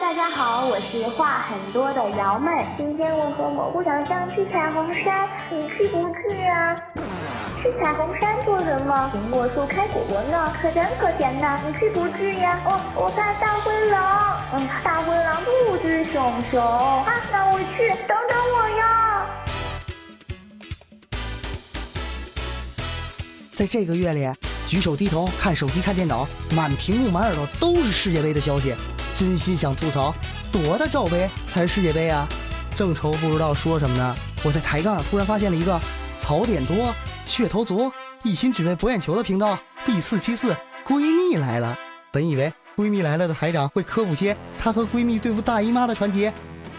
大家好，我是话很多的瑶妹。今天我和蘑菇小象去彩虹山，你去不去啊？去彩虹山做什么？苹果树开果果呢，可甜可甜的。你去不去呀？哦，我怕大灰狼。嗯，大灰狼不吃熊熊。啊，那我去，等等我呀。在这个月里，举手低头看手机看电脑，满屏幕满耳朵都是世界杯的消息。真心想吐槽，多大罩杯才是世界杯啊？正愁不知道说什么呢。我在抬杠突然发现了一个槽点多、噱头足、一心只为博眼球的频道 B 四七四闺蜜来了。本以为闺蜜来了的台长会科普些她和闺蜜对付大姨妈的传奇，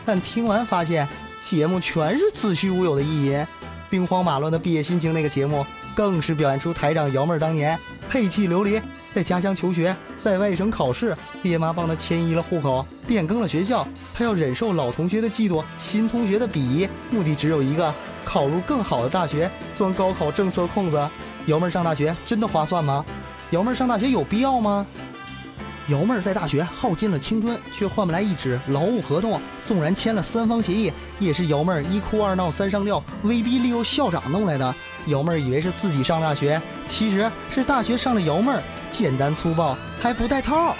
但听完发现节目全是子虚乌有的意淫。兵荒马乱的毕业心情那个节目，更是表现出台长瑶妹儿当年沛气流离，在家乡求学。在外省考试，爹妈帮他迁移了户口，变更了学校。他要忍受老同学的嫉妒，新同学的鄙夷，目的只有一个：考入更好的大学，钻高考政策空子。瑶妹儿上大学真的划算吗？瑶妹儿上大学有必要吗？瑶妹儿在大学耗尽了青春，却换不来一纸劳务合同。纵然签了三方协议，也是瑶妹儿一哭二闹三上吊，威逼利诱校长弄来的。瑶妹儿以为是自己上大学，其实是大学上了瑶妹儿。简单粗暴还不带套。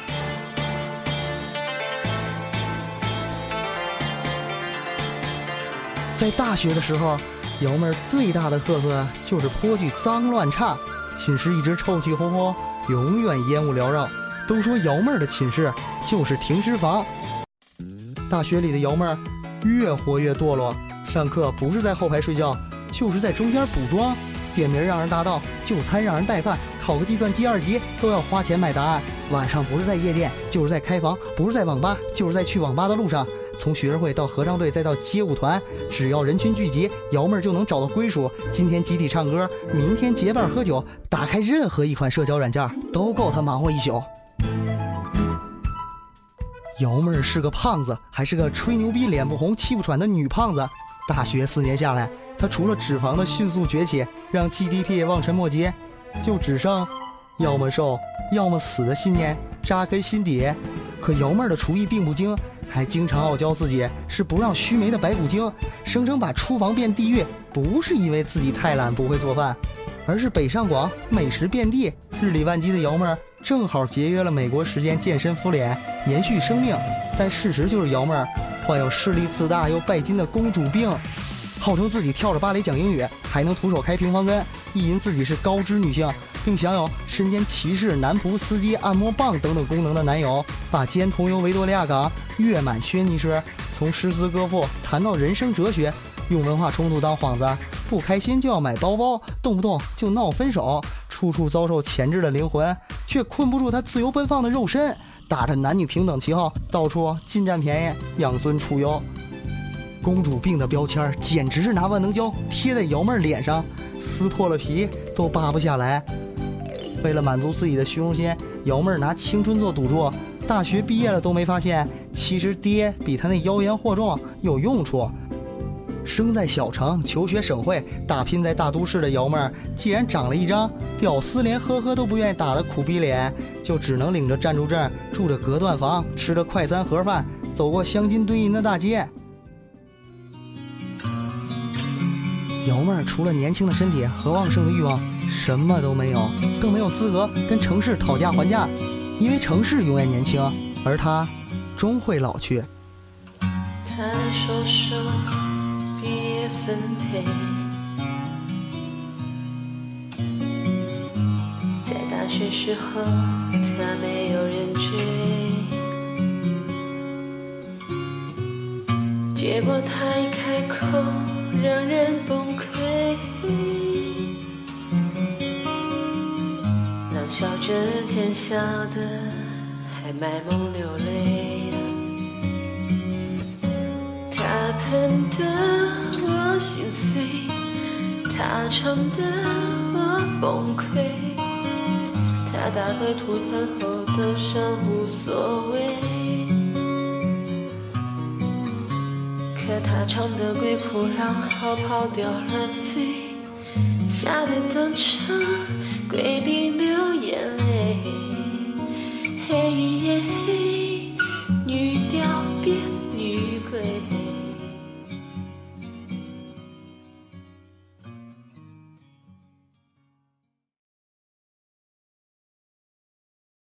在大学的时候，瑶妹最大的特色就是颇具脏乱差，寝室一直臭气烘烘，永远烟雾缭绕。都说瑶妹的寝室就是停尸房。大学里的瑶妹越活越堕落，上课不是在后排睡觉，就是在中间补妆，点名让人答到，就餐让人带饭。考个计算机二级都要花钱买答案，晚上不是在夜店，就是在开房；不是在网吧，就是在去网吧的路上。从学生会到合唱队，再到街舞团，只要人群聚集，瑶妹儿就能找到归属。今天集体唱歌，明天结伴喝酒，打开任何一款社交软件，都够她忙活一宿。瑶妹儿是个胖子，还是个吹牛逼、脸不红、气不喘的女胖子。大学四年下来，她除了脂肪的迅速崛起，让 GDP 望尘莫及。就只剩，要么瘦，要么死的信念扎根心底。可瑶妹儿的厨艺并不精，还经常傲娇自己是不让须眉的白骨精，声称把厨房变地狱，不是因为自己太懒不会做饭，而是北上广美食遍地，日理万机的瑶妹儿正好节约了美国时间健身敷脸，延续生命。但事实就是瑶妹儿患有势力自大又拜金的公主病。号称自己跳着芭蕾讲英语，还能徒手开平方根，意淫自己是高知女性，并享有身兼骑士、男仆、司机、按摩棒等等功能的男友，把肩同游维多利亚港，月满轩尼诗，从诗词歌赋谈到人生哲学，用文化冲突当幌子，不开心就要买包包，动不动就闹分手，处处遭受钳制的灵魂，却困不住他自由奔放的肉身，打着男女平等旗号，到处尽占便宜，养尊处优。公主病的标签简直是拿万能胶贴在瑶妹脸上，撕破了皮都扒不下来。为了满足自己的虚荣心，瑶妹儿拿青春做赌注，大学毕业了都没发现，其实爹比她那妖言惑众有用处。生在小城，求学省会，打拼在大都市的瑶妹儿，既然长了一张屌丝连呵呵都不愿意打的苦逼脸，就只能领着暂住证，住着隔断房，吃着快餐盒饭，走过镶金堆银的大街。瑶妹儿除了年轻的身体和旺盛的欲望，什么都没有，更没有资格跟城市讨价还价，因为城市永远年轻，而她终会老去。他说说毕业分配，在大学时候他没有人追，结果他一开口。让人崩笑着奸笑的，还卖萌流泪。他喷的我心碎，他唱的我崩溃，他打个吐痰后都尚无所谓。可他唱的鬼哭狼嚎，跑调乱飞，吓得当场跪地